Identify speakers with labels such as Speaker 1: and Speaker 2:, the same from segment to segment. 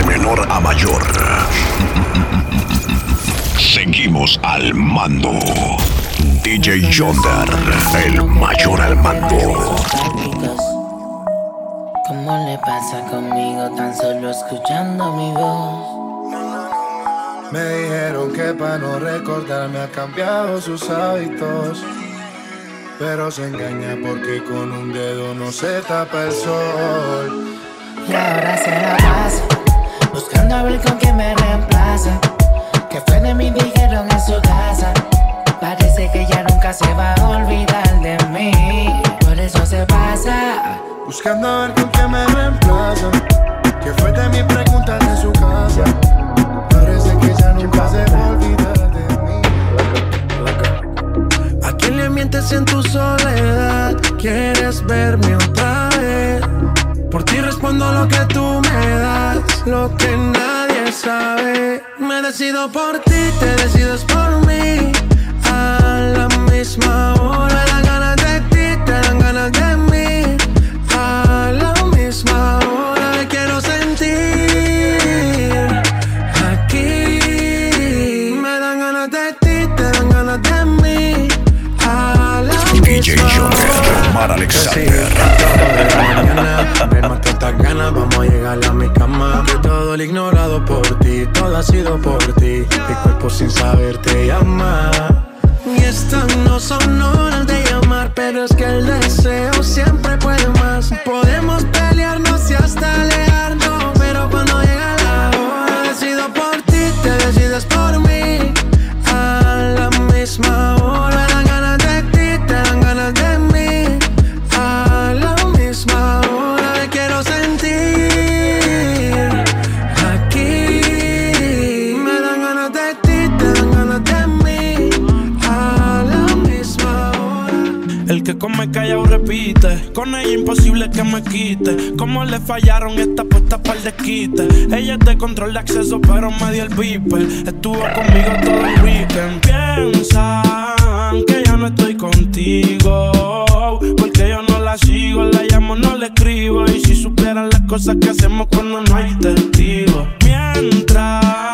Speaker 1: de menor a mayor. Seguimos al mando. DJ Yonder, el mayor al mando.
Speaker 2: ¿Cómo le pasa conmigo tan solo escuchando mi voz?
Speaker 3: Me dijeron que para no recordarme ha cambiado sus hábitos. Pero se engaña porque con un dedo no se tapa el sol.
Speaker 2: Y ahora se la pasa, buscando a ver con quién me reemplaza. Que fue de mí, dijeron en su casa. Parece que ya nunca se va a olvidar de mí. Por eso se pasa.
Speaker 3: Buscando a ver con quién me reemplaza. Que fue de mis preguntas en su casa. Parece que ya nunca se va a olvidar de mí. ¿A quién le mientes en tu soledad? ¿Quieres verme otra vez? Por ti respondo lo que tú me das, lo que nadie sabe. Me decido por ti, te decides por mí. A la misma hora, me dan ganas de ti, te dan ganas de mí. A la misma hora, me quiero sentir aquí. Me dan ganas de ti, te dan ganas de mí. A la
Speaker 1: DJ
Speaker 3: misma
Speaker 1: Yonder,
Speaker 3: hora.
Speaker 1: Alexander.
Speaker 3: Mi cama. Que todo lo ignorado por ti, todo ha sido por ti. Mi cuerpo sin saber te llama. Y estas no son horas de llamar, pero es que el deseo siempre puede más. Podemos pelearnos y hasta alejarnos, pero cuando llega la hora, decido por ti, te decides por mí. A la misma
Speaker 4: Con ella imposible que me quite. Como le fallaron esta puesta para el desquite. Ella de control de acceso, pero me dio el viper. Estuvo conmigo todo el weekend. Piensan que ya no estoy contigo. Porque yo no la sigo, la llamo, no le escribo. Y si supieran las cosas que hacemos cuando no hay testigos. Mientras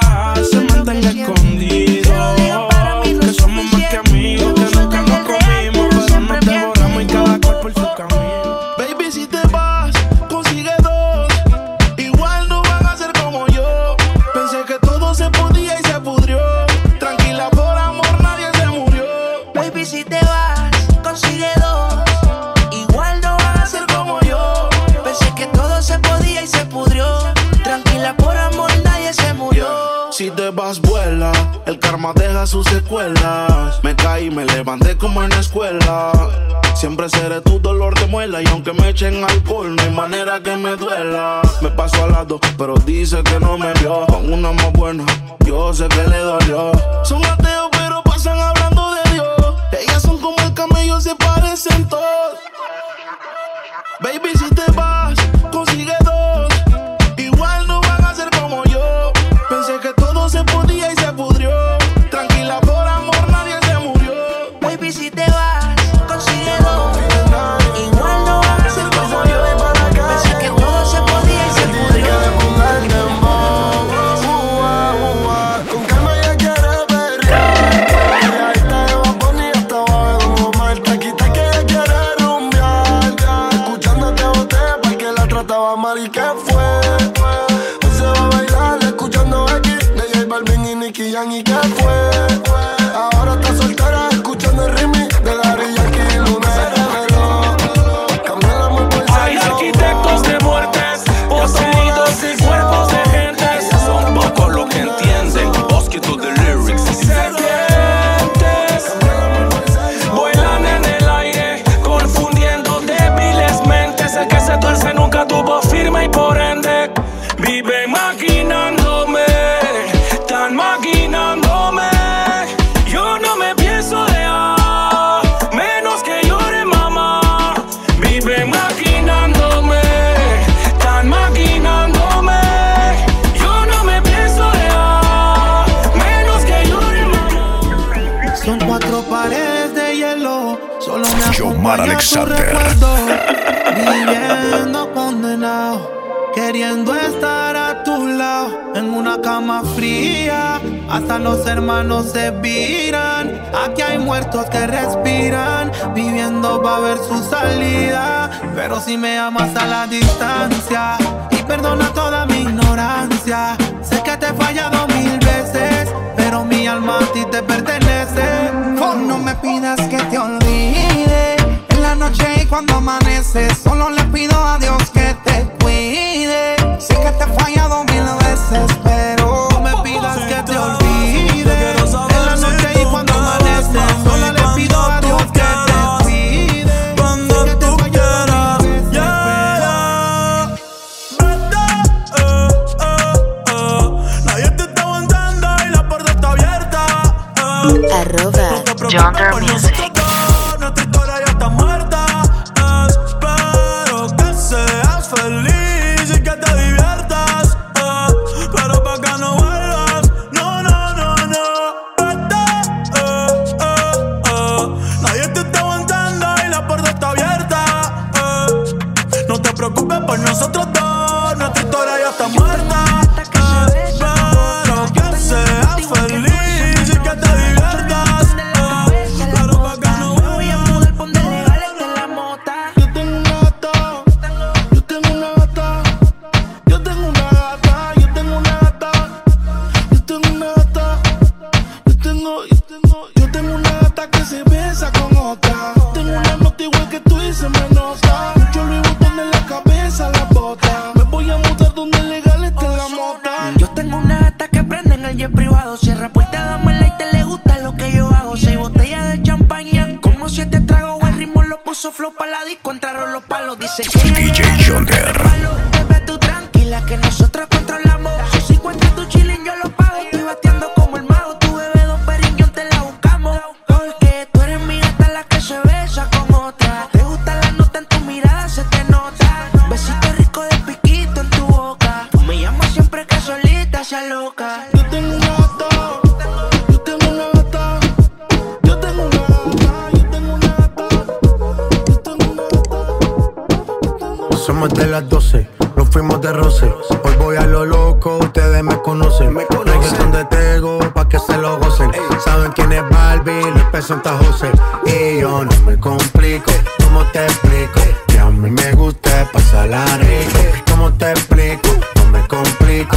Speaker 5: muertos que respiran, viviendo va a ver su salida. Pero si me amas a la distancia y perdona toda mi ignorancia, sé que te he fallado mil veces, pero mi alma a ti te pertenece.
Speaker 6: no me pidas que te olvide en la noche y cuando amanece, solo le pido a Dios que te cuide. Sé que te he fallado
Speaker 7: Arroba
Speaker 4: No te preocupes
Speaker 7: Yonder
Speaker 4: por
Speaker 7: Music.
Speaker 4: Que
Speaker 8: a
Speaker 3: mí me gusta pasarla rico. ¿Cómo te explico? No me complico.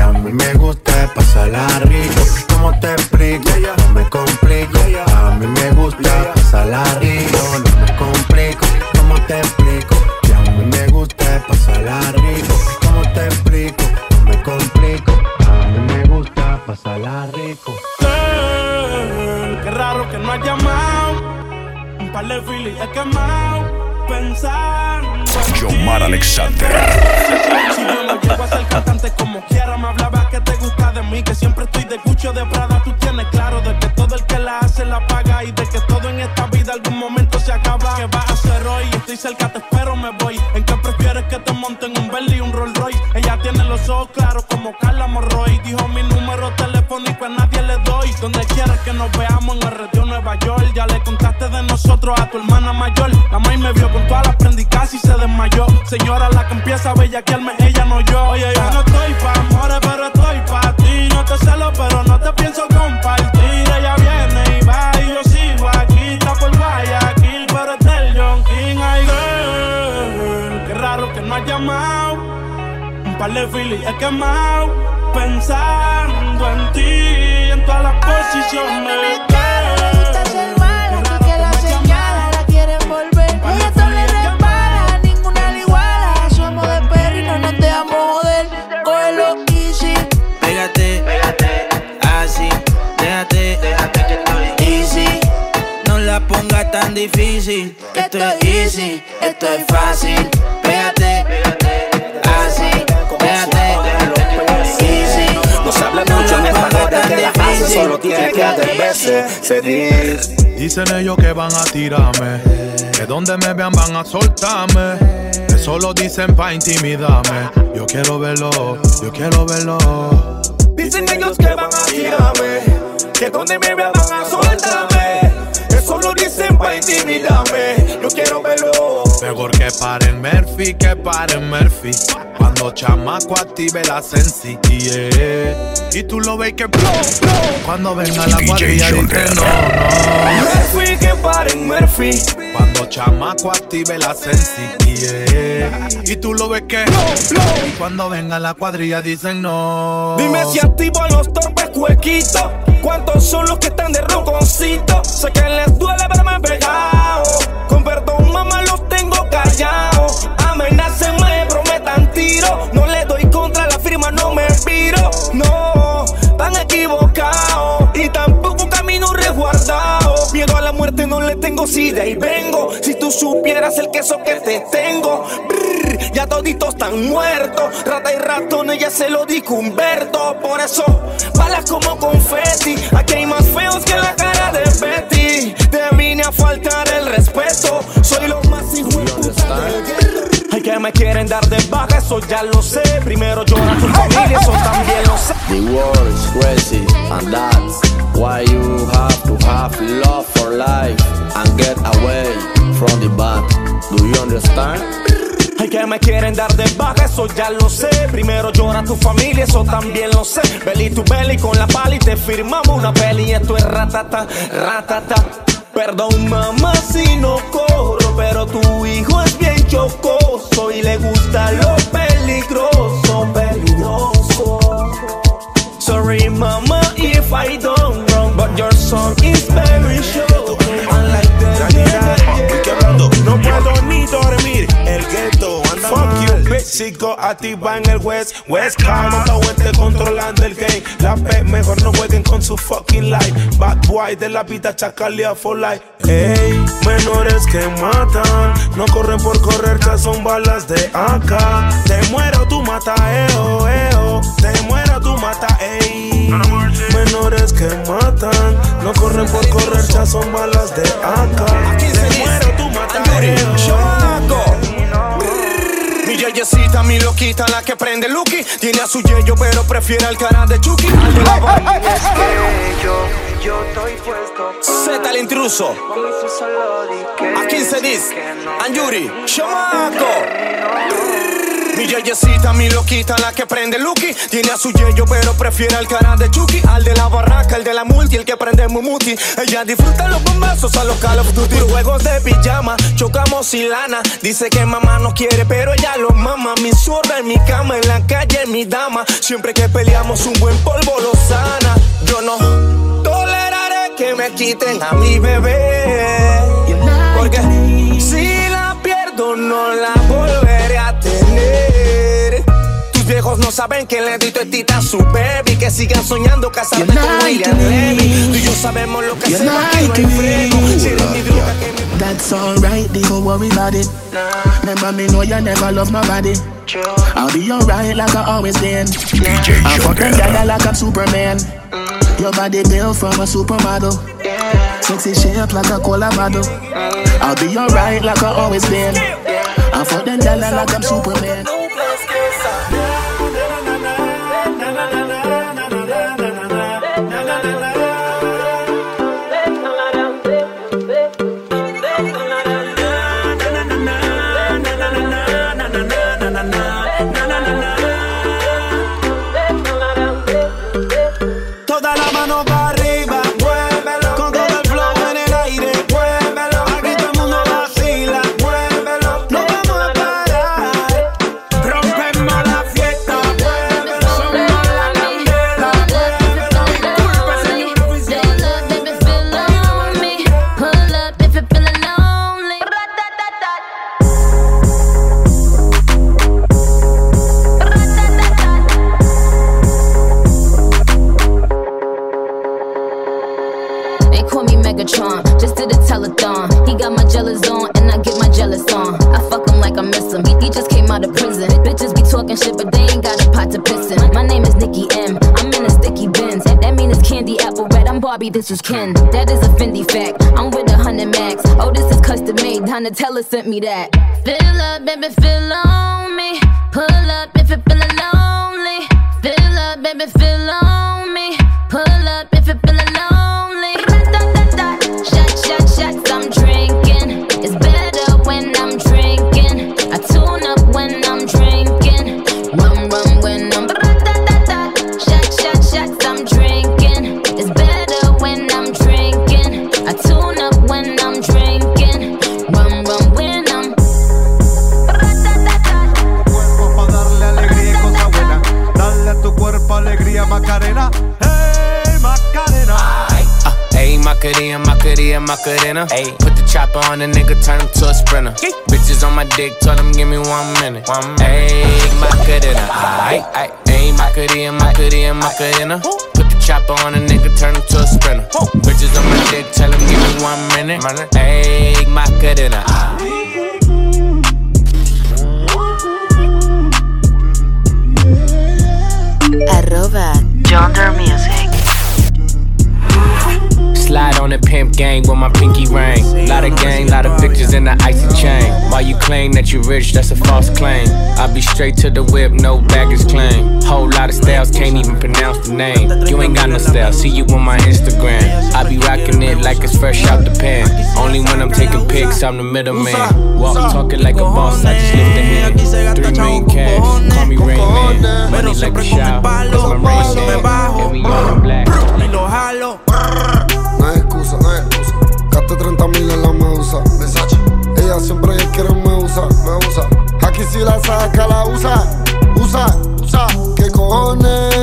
Speaker 3: A mí me gusta pasarla rico. ¿Cómo te explico? No me complico. A mí me gusta pasarla rico. No me complico. ¿Cómo te explico? Que a mí me gusta pasarla rico. ¿Cómo te explico? No me complico. A mí me gusta pasarla rico.
Speaker 4: Qué raro que no has llamado. Un par de filis he quemado. Ti.
Speaker 1: Yomar Alexander.
Speaker 4: Si yo no llego a ser cantante como quiera, me hablaba que te gusta de mí, que siempre estoy de cucho de Prada. Tú tienes claro de que todo el que la hace la paga y de que todo en esta vida algún momento se acaba. ¿Qué vas a hacer hoy? Estoy cerca, te espero, me voy. ¿En qué prefieres que te monten un Bentley y un Rolls Royce? Ella tiene los ojos claros como Carla Morroy. Dijo mi número telefónico a nadie le doy. Donde quieras que nos veamos en el Nueva York. Nosotros a tu hermana mayor. La maíz me vio con todas las prendicas y se desmayó. Señora, la que empieza a bellaquearme, ella no yo. Oye, yo no estoy pa' amores, pero estoy pa' ti. No te celo, pero no te pienso compartir. Ella viene y va y yo sigo aquí. Está por Guayaquil, pero es del John King. Ay, girl, qué raro que no has llamado. Un par de filis he quemado. Pensando en ti, en todas las posiciones.
Speaker 8: Difícil, que esto es easy, esto es fácil. Pégate, así, déjate, easy.
Speaker 9: No se habla mucho en esta hora de la
Speaker 8: difícil,
Speaker 9: Solo tiene que hacer veces
Speaker 10: Dicen ellos que van a tirarme, que donde me vean van a soltarme. Que solo dicen pa' intimidarme. Yo quiero verlo, yo quiero verlo.
Speaker 9: Dicen ellos que van a tirarme, que donde me vean van a soltarme. Yo quiero verlo.
Speaker 10: Mejor que paren Murphy, que paren Murphy. Cuando chamaco active la sensi, Y tú lo ves que blow, Cuando venga la cuadrilla dice no, no.
Speaker 9: Murphy, que paren Murphy.
Speaker 10: Cuando chamaco active la sensi, Y tú lo ves que blow, Y cuando venga la cuadrilla dicen no.
Speaker 9: Dime si activo los torpes cuequitos. ¿Cuántos son los que están de ronconcito? Sé que les duele verme pegado. Con perdón, mamá, los tengo callados. Amenacen, me prometan tiro. No le doy contra la firma, no me piro. No, tan equivocados. La muerte no le tengo, si de ahí vengo. Si tú supieras el queso que te tengo. ya toditos están muertos. Rata y ratón, ella se lo dijo Humberto. Por eso, balas como confeti. Aquí hay más feos que la cara de Betty. Te vine a faltar el respeto. Soy lo más hijo Hay que me quieren dar de baja, eso ya lo sé. Primero llora tu familia, eso también lo sé. The world is crazy, and that's why you life and get away from the bad. Do you understand? Hay que me quieren dar de baja, eso ya lo sé. Primero llora tu familia, eso también lo sé. Belly tu belly con la pali, te firmamos una peli. Esto es ratata, ratata. Perdón, mamá, si no corro, pero tu hijo es bien chocoso y le gusta lo peligroso, peligroso. Sorry, mama, if I don't wrong, but your song is very short.
Speaker 11: Ni dormir, el ghetto anda Fuck you, bitch, sigo activa en el West West Calm, oeste controlando el game. La P, mejor no jueguen con su fucking life. Bad boy de la vida, chacalea for life. Ey, menores que matan. No corren por correr, ya son balas de acá Te muero, tú mata, eo, eo Te muero, tú mata, ey Menores que matan No corren por correr, ya son balas de acá Te muero, tú mata, eo
Speaker 9: mi yeyecita, mi loquita, la que prende Lucky. Tiene a su yeyo, pero prefiere el cara de Chucky. Al de la Es que yo, yo estoy puesto. Z el intruso. A 15 dis. Anjuri, Chamaco. Mi yeyecita, mi loquita, la que prende Lucky. Tiene a su yeyo, pero prefiere el cara de Chucky. Al de la barraca, el de la multi, el que prende Mumuti. Ella disfruta los bombazos a los Call of Duty. Juegos de pijama, chocamos y lana. Dice que mamá no quiere, pero ella lo mama. Mi zurda en mi cama, en la calle, mi dama. Siempre que peleamos, un buen polvo lo sana. Yo no toleraré que me quiten a mi bebé. Porque si la pierdo, no la viejos no saben que le di tita a su baby. Que sigan soñando casarme con William Levy. Tú y yo sabemos lo que hacemos aquí, no hay freno. Si eres mi droga, que me
Speaker 12: That's alright, don't worry about it. Remember me know you never love my body. I'll be alright like I always been.
Speaker 13: DJ
Speaker 12: I'm fucking
Speaker 13: Joker.
Speaker 12: like I'm Superman. Mm. Your body built from a supermodel. Sexy shape like a cola bottle. Mm. I'll be alright like I always been. I'm fucking girl like I'm Superman.
Speaker 14: Is
Speaker 12: Ken. That is a Fendi fact. I'm with a hundred max. Oh, this is custom made. Donatella sent me that. Fill up, baby, fill on on
Speaker 15: a
Speaker 16: nigga, turn him to a sprinter. Yeah. Bitches on my dick, tell him give me one minute. One minute. Ayy, my cadena. Ayy, ayy, ayy, my cadena, my cadena, my cadena. Bitches in the icy chain. While you claim that you rich, that's a false claim. I be straight to the whip, no baggage claim. Whole lot of styles, can't even pronounce the name. You ain't got no style, see you on my Instagram. I be rocking it like it's fresh out the pan. Only when I'm taking pics, I'm the middleman. Walk talking like a boss, I just lift a hand. Three million cash, call me Rain Man. Money like a shower, cause my Rain Man.
Speaker 17: Siempre quiere me usa, me usa. Aquí si la saca, la usa. Usa, usa. ¿Qué cojones?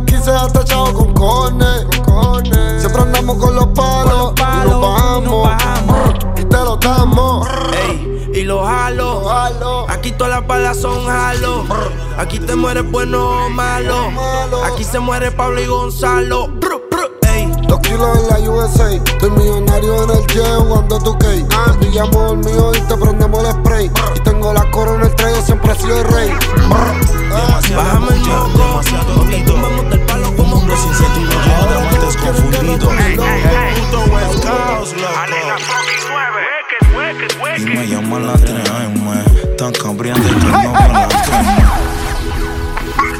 Speaker 17: Aquí se ha tachado con cojones. Siempre andamos con los palos. y nos bajamos. Y te lo damos.
Speaker 18: Ey, y lo jalo. Aquí todas las balas son jalo. Aquí te mueres bueno o malo. Aquí se muere Pablo y Gonzalo.
Speaker 17: En la USA. Estoy millonario en el jet jugando tu. Te pillamos el mío y te prendemos el spray. Y tengo la corona, el traigo, siempre he sido el rey.
Speaker 18: Bájame el moco. Porque tumbamos del palo como
Speaker 11: sin sentido lleno de amantes confundidos. Puto West Coast, loco. Y me llaman la 3M, tan cambriante que no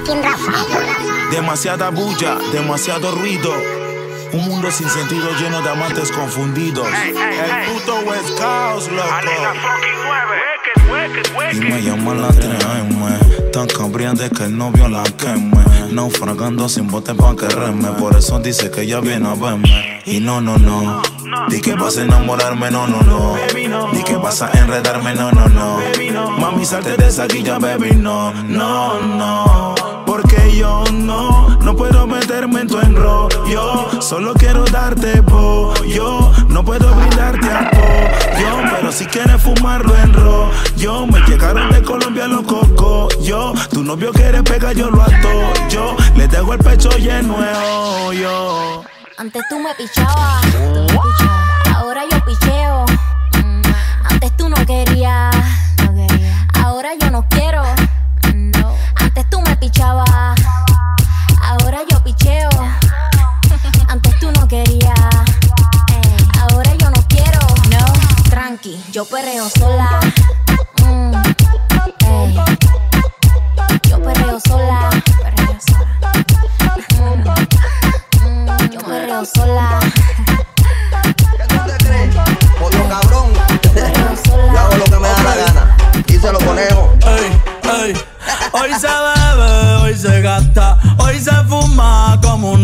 Speaker 11: con la Demasiada bulla, demasiado ruido. Un mundo sin sentido lleno de amantes confundidos. El puto West Coast, loco. Y me llaman la 3M Tan cambriante que el novio la queme. Naufragando sin bote pa' que reme. Por eso dice que ella viene a verme. Y no, no, no. Di que vas a enamorarme, no, no, no. Di que vas a enredarme, no, no, no. Mami, salte de esa guilla, baby, no, no, no Porque yo no, no puedo meterme en tu enrollo. Solo quiero darte pollo No puedo brindarte apoyo Pero si quieres fumarlo en rollo Me llegaron de Colombia los cocos Yo, tu novio quiere pegar, yo lo ato Yo le dejo el pecho lleno de hoyo.
Speaker 19: Antes tú me pichabas, ahora yo picheo. Mm, Antes tú no querías, ahora yo no quiero. Antes tú me pichabas, yo perreo sola. Mm, ey. Yo perreo sola. Perreo sola. Mm, yo perreo sola.
Speaker 20: Otro cabrón. Yo hago lo que me da la gana. Y se lo.
Speaker 18: Ey, ey. Hoy se bebe, hoy se gasta, hoy se fuma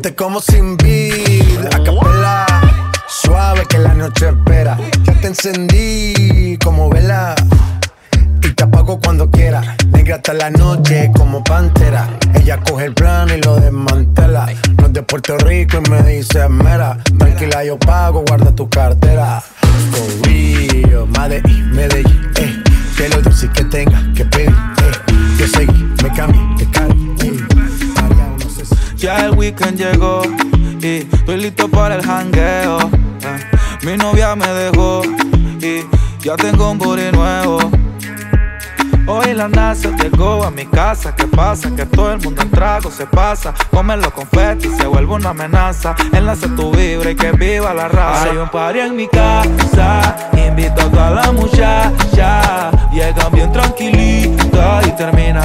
Speaker 3: Te como sin vid, a capela. Suave que la noche espera. Ya te encendí como vela. Y te apago cuando quiera. Negra hasta la noche como pantera. Ella coge el plano y lo desmantela. No es de Puerto Rico y me dice mera. Tranquila, yo pago, guarda tu cartera. For real, Medellín, Medellín, eh. Que lo dulce que tenga que pedir, eh. Que seguí, me cambié, de cari,
Speaker 21: Ya el weekend llegó y estoy listo para el jangueo. eh. Mi novia me dejó y ya tengo un booty nuevo. Hoy la NASA llegó a mi casa. ¿Qué pasa? Que todo el mundo en trago se pasa. Comen los confetis se vuelve una amenaza. Enlace tu vibra y que viva la raza. Hay un party en mi casa. Invito a toda la muchacha. Llegan bien tranquilitas y terminan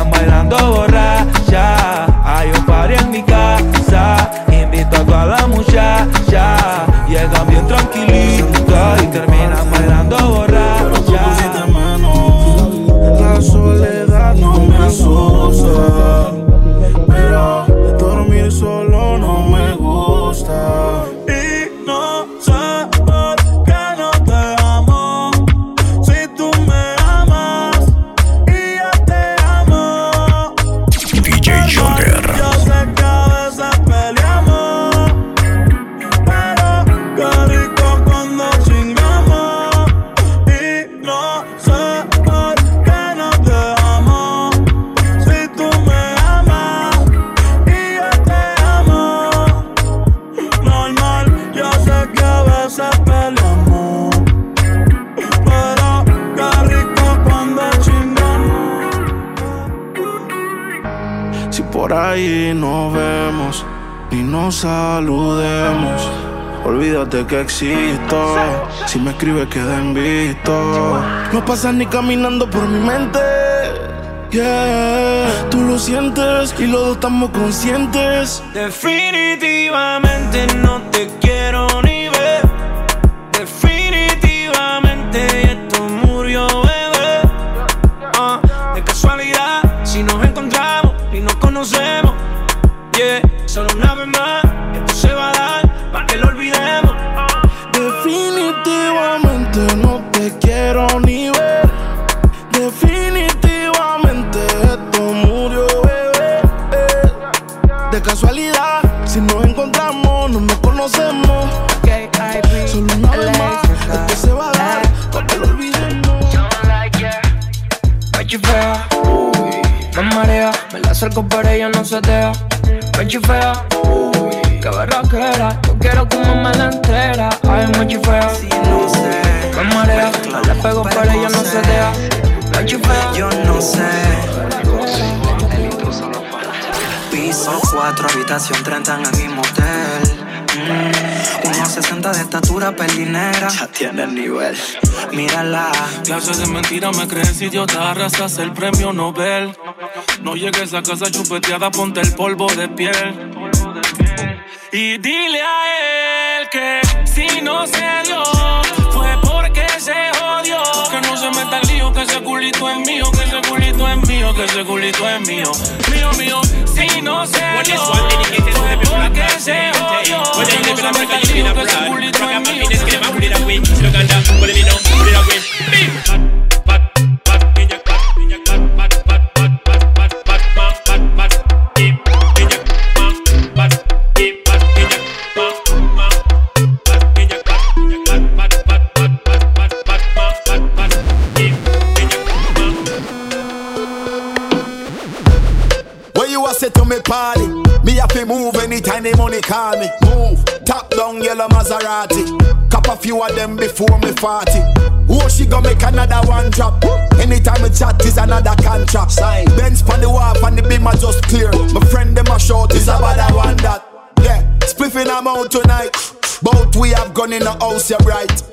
Speaker 22: Visto. No pasas ni caminando por mi mente. Yeah, tú lo sientes y los dos estamos conscientes.
Speaker 4: Definitivamente no te quiero
Speaker 23: acerco pero ella no se deja. Me chifea, uy, qué berraquera, yo quiero que me la entera. Ay, me chifea, no sé, me marea, me la pego pero ella no se deja. Me chifea,
Speaker 24: Yo no sé. Piso 4, habitación 30 en el mismo hotel. Mm, unos 60 de estatura, pelinera. Ya tiene el nivel. Mírala.
Speaker 4: Clases de mentira me crees idiota, arrasas el premio Nobel. No llegues a casa chupeteada, ponte el polvo de piel. Y dile a él que si no se dio, fue porque se jodió. Que no se meta el lío, que ese culito es mío, que ese culito es mío, que ese culito es mío. Mío, mío, si no se dio, fue porque se jodió. Que no se meta el lío, que ese culito es mío.
Speaker 25: Down yellow Maserati. Cop a few of them before me 40. Oh, she gonna make another one drop. Anytime we chat is another contract. Sign. Benz on the wharf and the beam are just clear. My friend them a short is about that one that. Yeah, spliffing I'm out tonight. Both we have gone in the house, you're right.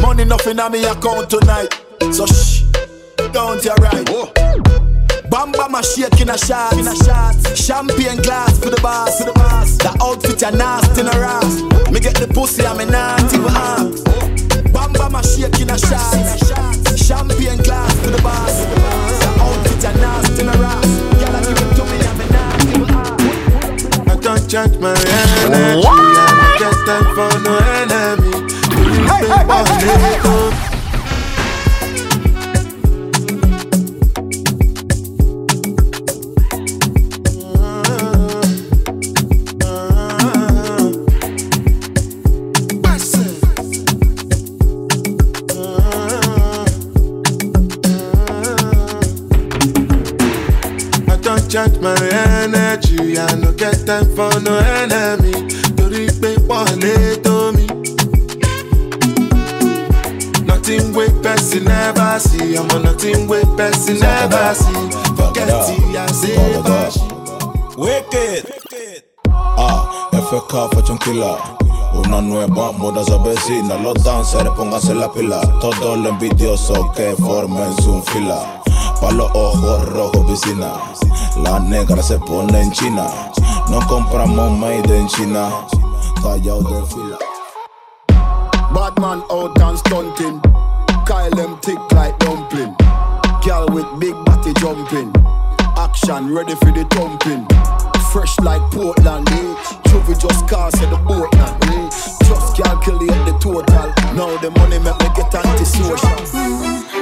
Speaker 25: Money nothing on me account tonight. So shh, don't you right. Oh. Bam bam a shake in a shot, in a shot. Champagne glass for the boss, for the boss. The outfit a nasty in a ass. Me get the pussy, I'm a naughty with arms. Bam bam a shake in a shot, in a shot. Champagne glass for the boss, for the boss. The outfit a nasty in a ass. Girl, I give it to me, I'm a naughty with arms.
Speaker 11: I don't judge my energy. I don't get time for no enemy. Hey, hey, hey, hey, hey. charge time for no enemy. Torí pé wọ́n lé tó mi. Nothing wey person never see. I'm on nothing wey person never see. Forget it, I say bash.
Speaker 26: Wicked. Ah, FK Fashion Killer. Una nueva moda a vecina, los dancers pónganse la pila. Todos los envidiosos que formen su fila. Pa' los ojos rojos piscina. La negra se pone en China. No compramos made in China. Callao de fila.
Speaker 25: Badman out and stunting. Kyle them thick like dumpling. Girl with big body jumping. Action ready for the thumping. Fresh like Portland, eh? Juvie just cast at the Portland, eh? Just calculate the total. Now the money make me get antisocial.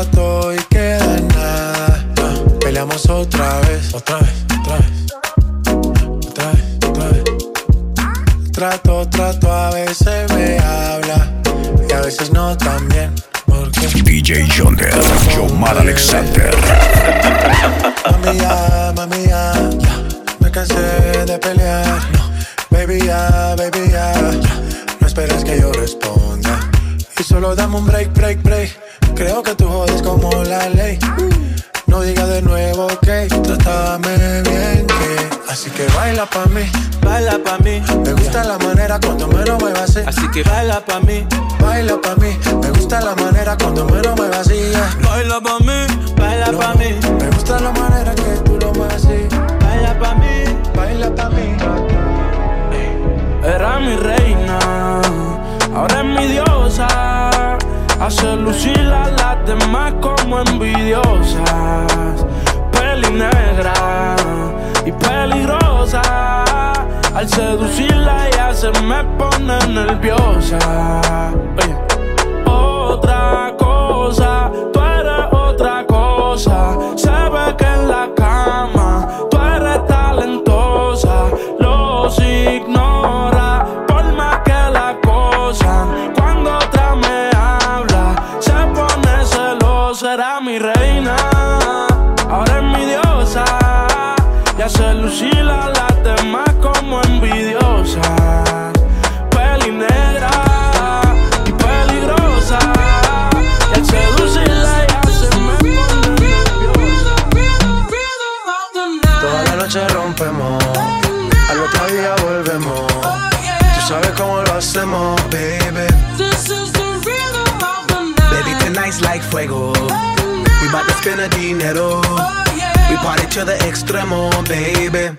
Speaker 3: Trato y queda nada. Ah, peleamos otra vez, otra vez, otra vez. Otra vez, otra vez. Trato, trato, a veces me habla y a veces no también. Porque
Speaker 1: DJ Yonder, Yomar Alexander.
Speaker 3: Mami ya, mami ya, ya. Me cansé de pelear. No, baby ya, baby ya, ya. No esperes que yo responda. Y solo dame un break, break, break. Creo que como la ley. No diga de nuevo que trátame bien que. Así que baila pa' mí, baila pa' mí. Me gusta la manera cuando me lo muevas así. Así que baila pa' mí, baila pa' mí. Me gusta la manera cuando me lo muevas así.
Speaker 4: Baila pa' mí, baila pa' mí.
Speaker 3: Me gusta la manera que tú lo mueves así.
Speaker 4: Baila pa' mí,
Speaker 3: baila pa' mí.
Speaker 4: Era mi reina, Hace lucir a las demás como envidiosas. Peli negra y peligrosa. Al seducirla ella se me pone nerviosa. Otra cosa, tú eres otra cosa. Se ve que en la cama tú eres talentosa. Los ignora
Speaker 27: spend a dinero. Oh, we party to the extremo, baby.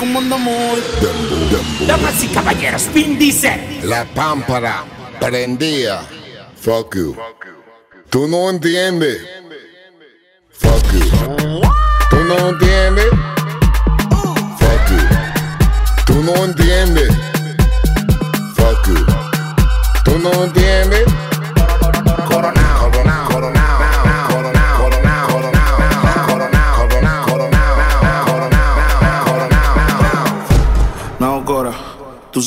Speaker 28: Cómo andamos hoy.
Speaker 29: Damas y caballeros, Vin dice.
Speaker 30: La pámpara prendía. Fuck you. Tú no entiendes. Fuck you. Tú no entiendes.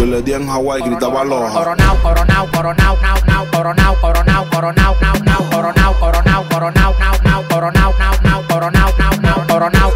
Speaker 22: Yo le di en Hawái, gritaba aloha.
Speaker 29: Coronao, coronao, coronao, nao, nao, coronao, coronao, coronao, nao, nao, coronao, coronao, coronao, nao, nao, coronao, nao, nao, coronao, nao, nao, coronao, coronao, coronao,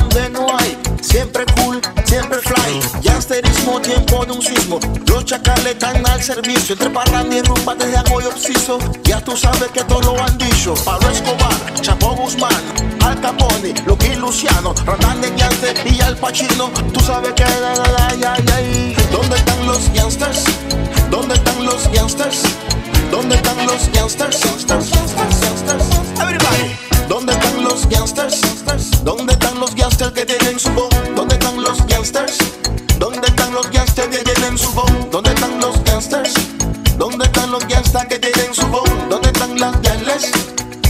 Speaker 9: donde no hay. Siempre cool, siempre fly. Gangsterismo, tiempo de un sismo. Los chacales están al servicio. Entre parranda y rumba desde Agoy Obsiso. Ya tú sabes que todo lo han dicho. Pablo Escobar, Chapo Guzmán, Al Capone, Lucky Luciano, Randan de Gangster y Al Pacino. Tú sabes que ay. ¿Dónde están los gangsters? ¿Dónde están los gangsters? ¿Dónde están los gangsters? Gangsters, gangsters, gangsters. Everybody. ¿Dónde están los gangsters? ¿Dónde están los gangsters que tienen su voz? ¿Dónde están los gangsters? ¿Dónde están los gangsters que tienen su voz? ¿Dónde están los gangsters? ¿Dónde están los gangsters que tienen su voz? ¿Dónde están las gales?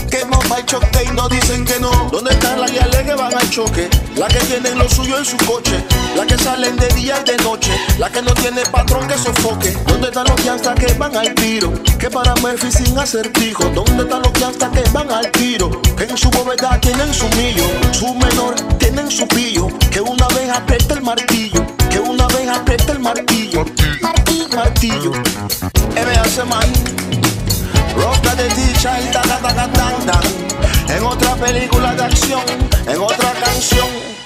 Speaker 9: Que y choque y no dicen que no. ¿Dónde están las que van al choque? Las que tienen lo suyo en su coche. Las que salen de día y de noche. Las que no tienen patrón que sofoque. ¿Dónde están los gangsters que van al tiro? Que para Murphy sin acertijo. ¿Dónde están los gangsters que van al tiro? Que en su bóveda tienen su millo. Su menor tienen su pillo. Que una vez aprieta el martillo. Que una vez aprieta el martillo. Martillo, martillo. Hace man. Roca de dicha y taca, taca, tan, tan. En otra película de acción, en otra canción.